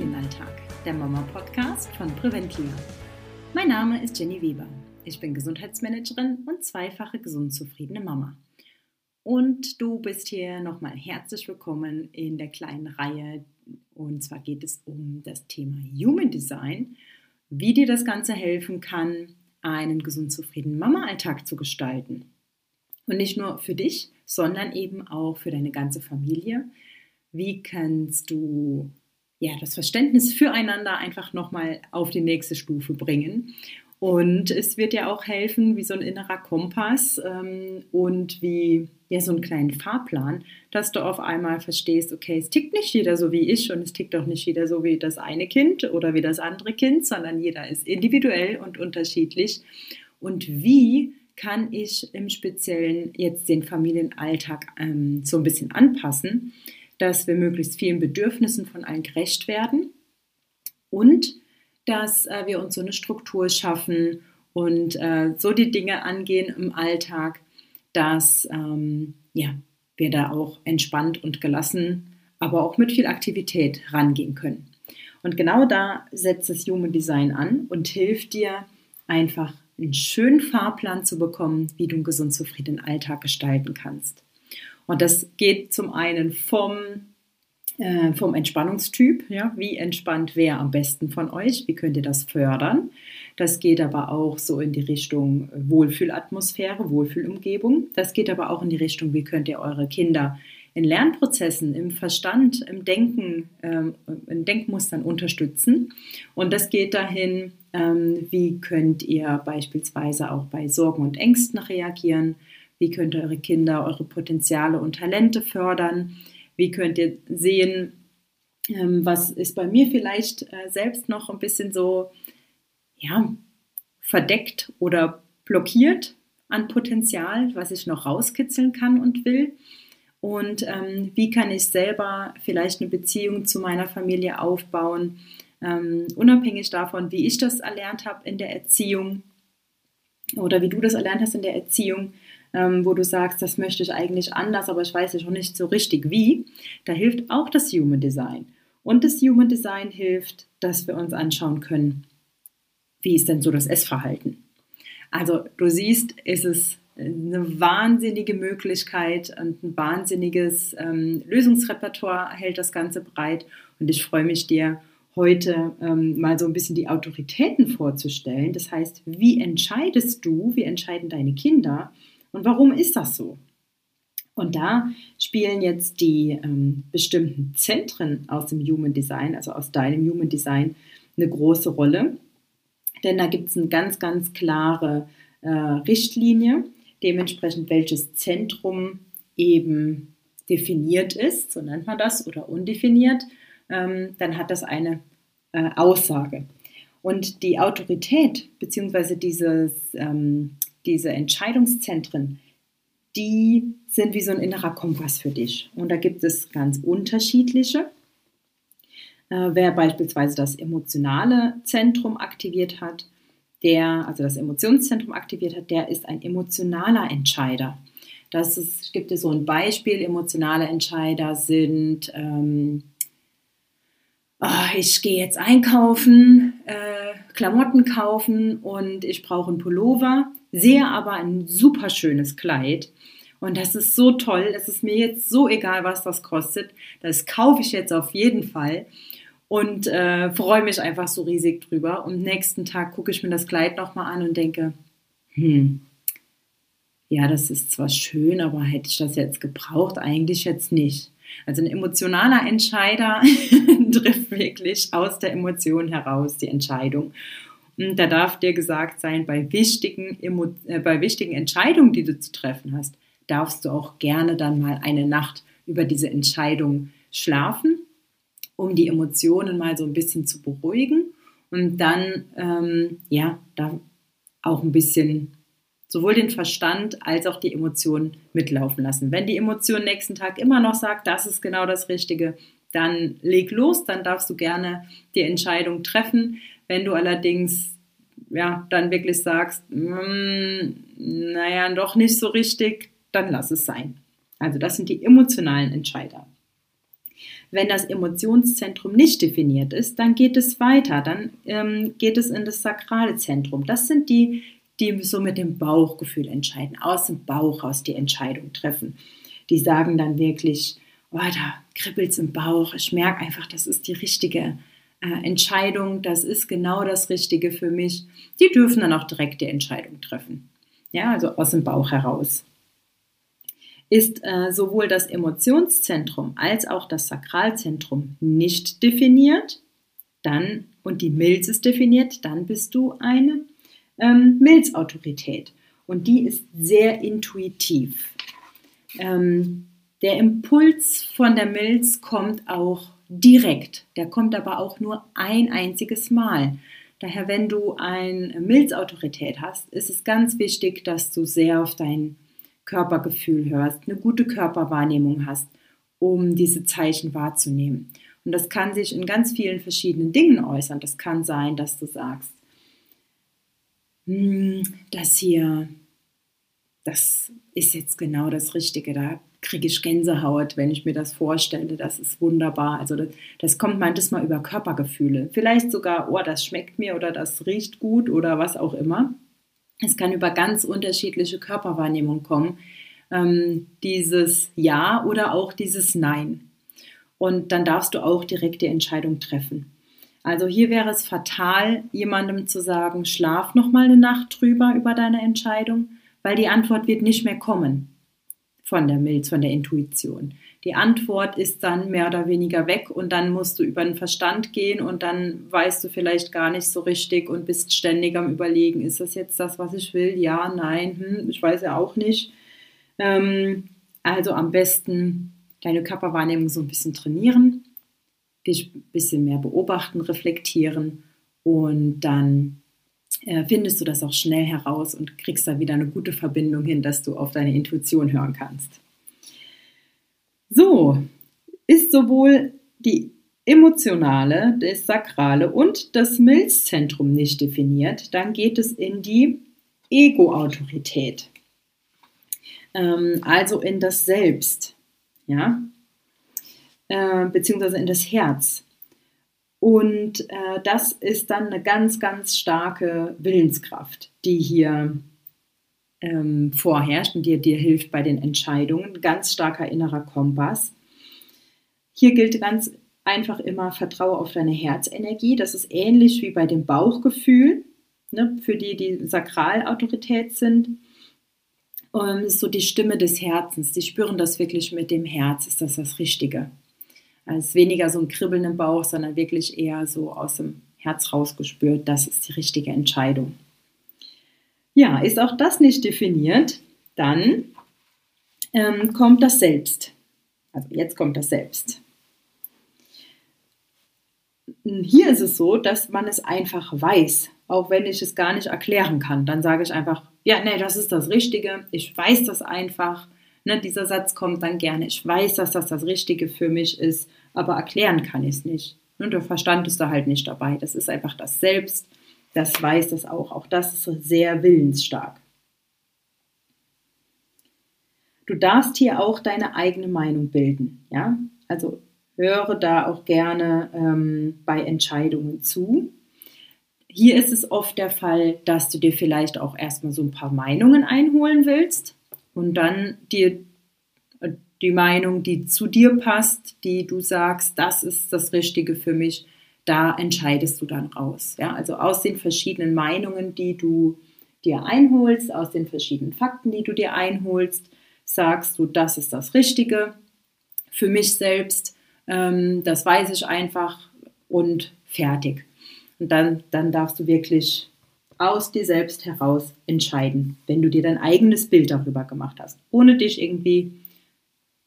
Familienalltag, der Mama-Podcast von Preventlia. Mein Name ist Jenny Weber. Ich bin Gesundheitsmanagerin und zweifache gesund zufriedene Mama. Und du bist hier nochmal herzlich willkommen in der kleinen Reihe. Und zwar geht es um das Thema Human Design, wie dir das Ganze helfen kann, einen gesund zufriedenen Mama-Alltag zu gestalten. Und nicht nur für dich, sondern eben auch für deine ganze Familie. Wie kannst du ja, das Verständnis füreinander einfach nochmal auf die nächste Stufe bringen. Und es wird ja auch helfen, wie so ein innerer Kompass ähm, und wie ja, so einen kleinen Fahrplan, dass du auf einmal verstehst, okay, es tickt nicht jeder so wie ich und es tickt auch nicht jeder so wie das eine Kind oder wie das andere Kind, sondern jeder ist individuell und unterschiedlich. Und wie kann ich im Speziellen jetzt den Familienalltag ähm, so ein bisschen anpassen? Dass wir möglichst vielen Bedürfnissen von allen gerecht werden und dass äh, wir uns so eine Struktur schaffen und äh, so die Dinge angehen im Alltag, dass ähm, ja, wir da auch entspannt und gelassen, aber auch mit viel Aktivität rangehen können. Und genau da setzt das Human Design an und hilft dir einfach einen schönen Fahrplan zu bekommen, wie du einen gesund zufriedenen Alltag gestalten kannst. Und das geht zum einen vom, äh, vom Entspannungstyp, ja, wie entspannt wer am besten von euch, wie könnt ihr das fördern. Das geht aber auch so in die Richtung Wohlfühlatmosphäre, Wohlfühlumgebung. Das geht aber auch in die Richtung, wie könnt ihr eure Kinder in Lernprozessen, im Verstand, im Denken, ähm, in Denkmustern unterstützen. Und das geht dahin, ähm, wie könnt ihr beispielsweise auch bei Sorgen und Ängsten reagieren, wie könnt ihr eure Kinder, eure Potenziale und Talente fördern? Wie könnt ihr sehen, ähm, was ist bei mir vielleicht äh, selbst noch ein bisschen so, ja, verdeckt oder blockiert an Potenzial, was ich noch rauskitzeln kann und will? Und ähm, wie kann ich selber vielleicht eine Beziehung zu meiner Familie aufbauen, ähm, unabhängig davon, wie ich das erlernt habe in der Erziehung oder wie du das erlernt hast in der Erziehung, ähm, wo du sagst, das möchte ich eigentlich anders, aber ich weiß noch nicht so richtig wie, da hilft auch das Human Design. Und das Human Design hilft, dass wir uns anschauen können, wie ist denn so das Essverhalten. Also du siehst, es ist eine wahnsinnige Möglichkeit und ein wahnsinniges ähm, Lösungsrepertoire hält das Ganze breit. Und ich freue mich dir heute ähm, mal so ein bisschen die Autoritäten vorzustellen. Das heißt, wie entscheidest du, wie entscheiden deine Kinder, und warum ist das so? Und da spielen jetzt die ähm, bestimmten Zentren aus dem Human Design, also aus deinem Human Design, eine große Rolle. Denn da gibt es eine ganz, ganz klare äh, Richtlinie, dementsprechend welches Zentrum eben definiert ist, so nennt man das, oder undefiniert, ähm, dann hat das eine äh, Aussage. Und die Autorität bzw. dieses ähm, diese Entscheidungszentren, die sind wie so ein innerer Kompass für dich. Und da gibt es ganz unterschiedliche. Äh, wer beispielsweise das emotionale Zentrum aktiviert hat, der, also das Emotionszentrum aktiviert hat, der ist ein emotionaler Entscheider. Das ist, gibt es so ein Beispiel. Emotionale Entscheider sind, ähm, oh, ich gehe jetzt einkaufen, Klamotten kaufen und ich brauche einen Pullover sehe aber ein super schönes Kleid. Und das ist so toll. Es ist mir jetzt so egal, was das kostet. Das kaufe ich jetzt auf jeden Fall. Und äh, freue mich einfach so riesig drüber. Und nächsten Tag gucke ich mir das Kleid nochmal an und denke, hm, ja, das ist zwar schön, aber hätte ich das jetzt gebraucht? Eigentlich jetzt nicht. Also ein emotionaler Entscheider trifft wirklich aus der Emotion heraus die Entscheidung. Hm, da darf dir gesagt sein, bei wichtigen, äh, bei wichtigen Entscheidungen, die du zu treffen hast, darfst du auch gerne dann mal eine Nacht über diese Entscheidung schlafen, um die Emotionen mal so ein bisschen zu beruhigen und dann, ähm, ja, da auch ein bisschen sowohl den Verstand als auch die Emotionen mitlaufen lassen. Wenn die Emotion nächsten Tag immer noch sagt, das ist genau das Richtige, dann leg los, dann darfst du gerne die Entscheidung treffen. Wenn du allerdings ja, dann wirklich sagst, mm, naja, doch nicht so richtig, dann lass es sein. Also das sind die emotionalen Entscheider. Wenn das Emotionszentrum nicht definiert ist, dann geht es weiter, dann ähm, geht es in das sakrale Zentrum. Das sind die, die so mit dem Bauchgefühl entscheiden, aus dem Bauch aus die Entscheidung treffen. Die sagen dann wirklich, oh, da kribbelt es im Bauch, ich merke einfach, das ist die richtige äh, Entscheidung, das ist genau das Richtige für mich. Die dürfen dann auch direkt die Entscheidung treffen. Ja, also aus dem Bauch heraus ist äh, sowohl das Emotionszentrum als auch das Sakralzentrum nicht definiert, dann und die Milz ist definiert, dann bist du eine ähm, Milzautorität und die ist sehr intuitiv. Ähm, der Impuls von der Milz kommt auch direkt, der kommt aber auch nur ein einziges Mal. Daher, wenn du eine Milzautorität hast, ist es ganz wichtig, dass du sehr auf dein Körpergefühl hörst, eine gute Körperwahrnehmung hast, um diese Zeichen wahrzunehmen. Und das kann sich in ganz vielen verschiedenen Dingen äußern. Das kann sein, dass du sagst, das hier, das ist jetzt genau das Richtige. Da kriege ich Gänsehaut, wenn ich mir das vorstelle. Das ist wunderbar. Also das, das kommt manchmal über Körpergefühle. Vielleicht sogar, oh, das schmeckt mir oder das riecht gut oder was auch immer. Es kann über ganz unterschiedliche Körperwahrnehmungen kommen. Ähm, dieses Ja oder auch dieses Nein. Und dann darfst du auch direkt die Entscheidung treffen. Also hier wäre es fatal, jemandem zu sagen, schlaf noch mal eine Nacht drüber über deine Entscheidung, weil die Antwort wird nicht mehr kommen von der Milz, von der Intuition. Die Antwort ist dann mehr oder weniger weg und dann musst du über den Verstand gehen und dann weißt du vielleicht gar nicht so richtig und bist ständig am Überlegen, ist das jetzt das, was ich will? Ja, nein, hm, ich weiß ja auch nicht. Ähm, also am besten deine Körperwahrnehmung so ein bisschen trainieren, dich ein bisschen mehr beobachten, reflektieren und dann äh, findest du das auch schnell heraus und kriegst da wieder eine gute Verbindung hin, dass du auf deine Intuition hören kannst. So, ist sowohl die emotionale, das sakrale und das Milzzentrum nicht definiert, dann geht es in die Ego-Autorität, ähm, also in das Selbst, ja, äh, beziehungsweise in das Herz. Und äh, das ist dann eine ganz, ganz starke Willenskraft, die hier ähm, vorherrscht und dir, dir hilft bei den Entscheidungen. Ganz starker innerer Kompass. Hier gilt ganz einfach immer, vertraue auf deine Herzenergie. Das ist ähnlich wie bei dem Bauchgefühl, ne, für die, die Sakralautorität sind. Ist so die Stimme des Herzens. Die spüren das wirklich mit dem Herz. Ist das das Richtige? Es ist weniger so ein Kribbeln im Bauch, sondern wirklich eher so aus dem Herz rausgespürt. Das ist die richtige Entscheidung. Ja, ist auch das nicht definiert, dann ähm, kommt das Selbst. Also jetzt kommt das Selbst. Hier ist es so, dass man es einfach weiß, auch wenn ich es gar nicht erklären kann. Dann sage ich einfach, ja, nee, das ist das Richtige. Ich weiß das einfach. Ne, dieser Satz kommt dann gerne. Ich weiß, dass das das Richtige für mich ist, aber erklären kann ich es nicht. Und der Verstand ist da halt nicht dabei. Das ist einfach das Selbst das weiß das auch. Auch das ist sehr willensstark. Du darfst hier auch deine eigene Meinung bilden. Ja? Also höre da auch gerne ähm, bei Entscheidungen zu. Hier ist es oft der Fall, dass du dir vielleicht auch erstmal so ein paar Meinungen einholen willst und dann dir die Meinung, die zu dir passt, die du sagst, das ist das Richtige für mich, da entscheidest du dann raus. Ja? Also aus den verschiedenen Meinungen, die du dir einholst, aus den verschiedenen Fakten, die du dir einholst, sagst du, das ist das Richtige für mich selbst, ähm, das weiß ich einfach und fertig. Und dann, dann darfst du wirklich aus dir selbst heraus entscheiden, wenn du dir dein eigenes Bild darüber gemacht hast, ohne dich irgendwie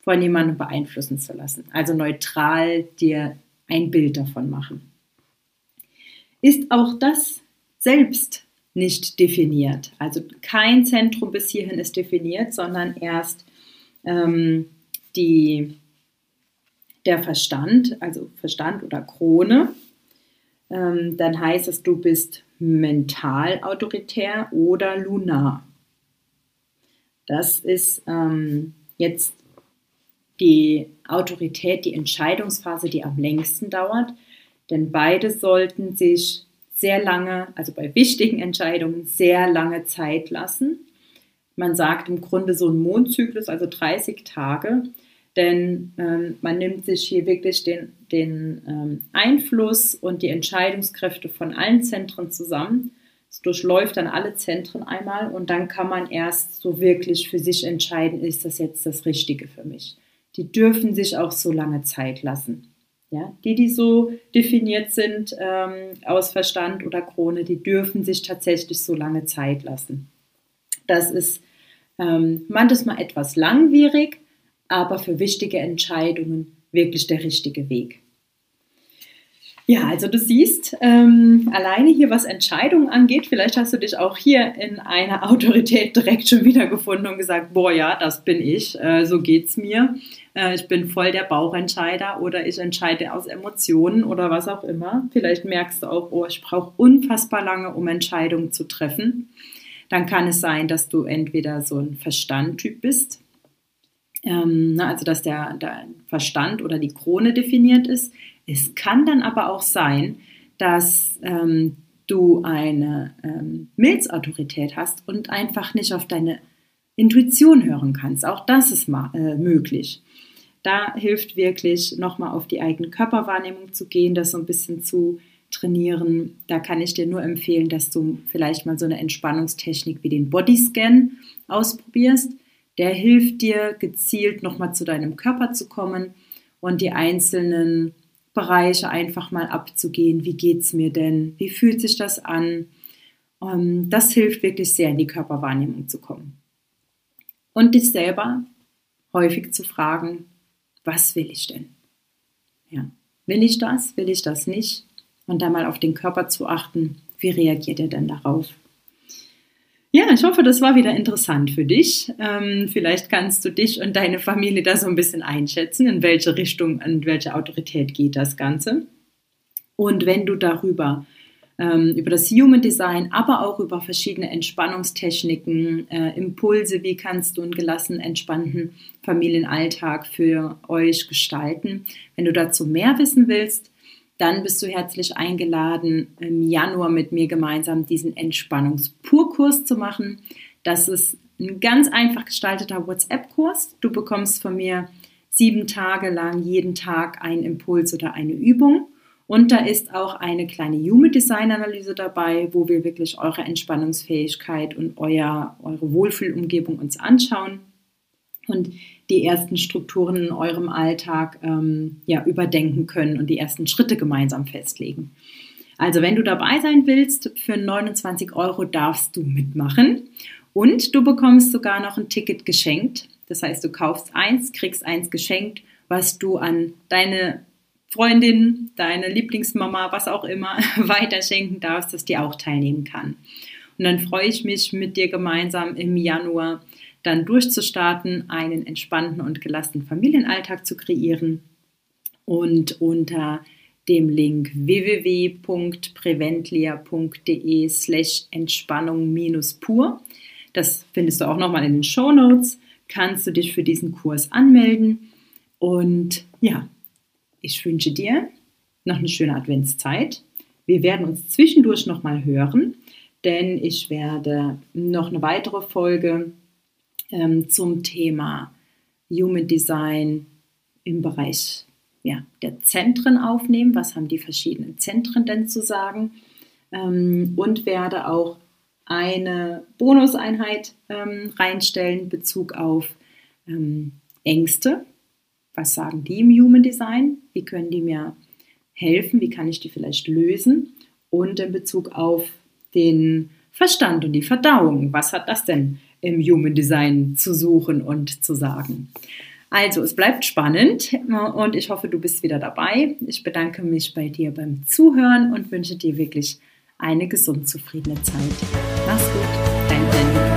von jemandem beeinflussen zu lassen. Also neutral dir ein Bild davon machen. Ist auch das selbst nicht definiert. Also kein Zentrum bis hierhin ist definiert, sondern erst ähm, die, der Verstand, also Verstand oder Krone. Ähm, dann heißt es, du bist mental autoritär oder lunar. Das ist ähm, jetzt die Autorität, die Entscheidungsphase, die am längsten dauert. Denn beide sollten sich sehr lange, also bei wichtigen Entscheidungen, sehr lange Zeit lassen. Man sagt im Grunde so ein Mondzyklus, also 30 Tage, denn ähm, man nimmt sich hier wirklich den, den ähm, Einfluss und die Entscheidungskräfte von allen Zentren zusammen. Es durchläuft dann alle Zentren einmal und dann kann man erst so wirklich für sich entscheiden, ist das jetzt das Richtige für mich. Die dürfen sich auch so lange Zeit lassen. Ja, die, die so definiert sind ähm, aus Verstand oder Krone, die dürfen sich tatsächlich so lange Zeit lassen. Das ist ähm, manchmal etwas langwierig, aber für wichtige Entscheidungen wirklich der richtige Weg. Ja, also du siehst, ähm, alleine hier, was Entscheidungen angeht, vielleicht hast du dich auch hier in einer Autorität direkt schon wiedergefunden und gesagt, boah, ja, das bin ich, äh, so geht's mir. Äh, ich bin voll der Bauchentscheider oder ich entscheide aus Emotionen oder was auch immer. Vielleicht merkst du auch, oh, ich brauche unfassbar lange, um Entscheidungen zu treffen. Dann kann es sein, dass du entweder so ein Verstandtyp bist, ähm, also dass der, der Verstand oder die Krone definiert ist es kann dann aber auch sein, dass ähm, du eine ähm, Milzautorität hast und einfach nicht auf deine Intuition hören kannst. Auch das ist mal, äh, möglich. Da hilft wirklich nochmal auf die eigene Körperwahrnehmung zu gehen, das so ein bisschen zu trainieren. Da kann ich dir nur empfehlen, dass du vielleicht mal so eine Entspannungstechnik wie den Bodyscan ausprobierst. Der hilft dir gezielt nochmal zu deinem Körper zu kommen und die einzelnen Bereiche einfach mal abzugehen. Wie geht es mir denn? Wie fühlt sich das an? Ähm, das hilft wirklich sehr, in die Körperwahrnehmung zu kommen. Und dich selber häufig zu fragen, was will ich denn? Ja. Will ich das? Will ich das nicht? Und dann mal auf den Körper zu achten, wie reagiert er denn darauf? Ja, ich hoffe, das war wieder interessant für dich. Ähm, vielleicht kannst du dich und deine Familie da so ein bisschen einschätzen, in welche Richtung, in welche Autorität geht das Ganze. Und wenn du darüber, über das Human Design, aber auch über verschiedene Entspannungstechniken, äh, Impulse, wie kannst du einen gelassenen, entspannten Familienalltag für euch gestalten, wenn du dazu mehr wissen willst, dann bist du herzlich eingeladen, im Januar mit mir gemeinsam diesen Entspannungspurkurs zu machen. Das ist ein ganz einfach gestalteter WhatsApp-Kurs. Du bekommst von mir sieben Tage lang jeden Tag einen Impuls oder eine Übung. Und da ist auch eine kleine Human Design Analyse dabei, wo wir wirklich eure Entspannungsfähigkeit und euer, eure Wohlfühlumgebung uns anschauen und die ersten Strukturen in eurem Alltag ähm, ja, überdenken können und die ersten Schritte gemeinsam festlegen. Also wenn du dabei sein willst, für 29 Euro darfst du mitmachen und du bekommst sogar noch ein Ticket geschenkt. Das heißt, du kaufst eins, kriegst eins geschenkt, was du an deine Freundin, deine Lieblingsmama, was auch immer, weiterschenken darfst, dass die auch teilnehmen kann. Und dann freue ich mich mit dir gemeinsam im Januar dann durchzustarten, einen entspannten und gelassenen Familienalltag zu kreieren. Und unter dem Link www.preventlia.de slash Entspannung-pur, das findest du auch nochmal in den Show Notes, kannst du dich für diesen Kurs anmelden. Und ja, ich wünsche dir noch eine schöne Adventszeit. Wir werden uns zwischendurch nochmal hören, denn ich werde noch eine weitere Folge ähm, zum Thema Human Design im Bereich ja, der Zentren aufnehmen. Was haben die verschiedenen Zentren denn zu sagen? Ähm, und werde auch eine Bonuseinheit ähm, reinstellen in Bezug auf ähm, Ängste. Was sagen die im Human Design? Wie können die mir helfen? Wie kann ich die vielleicht lösen? Und in Bezug auf den Verstand und die Verdauung. Was hat das denn im Human Design zu suchen und zu sagen. Also, es bleibt spannend und ich hoffe, du bist wieder dabei. Ich bedanke mich bei dir beim Zuhören und wünsche dir wirklich eine gesund zufriedene Zeit. Mach's gut, dein Sandy.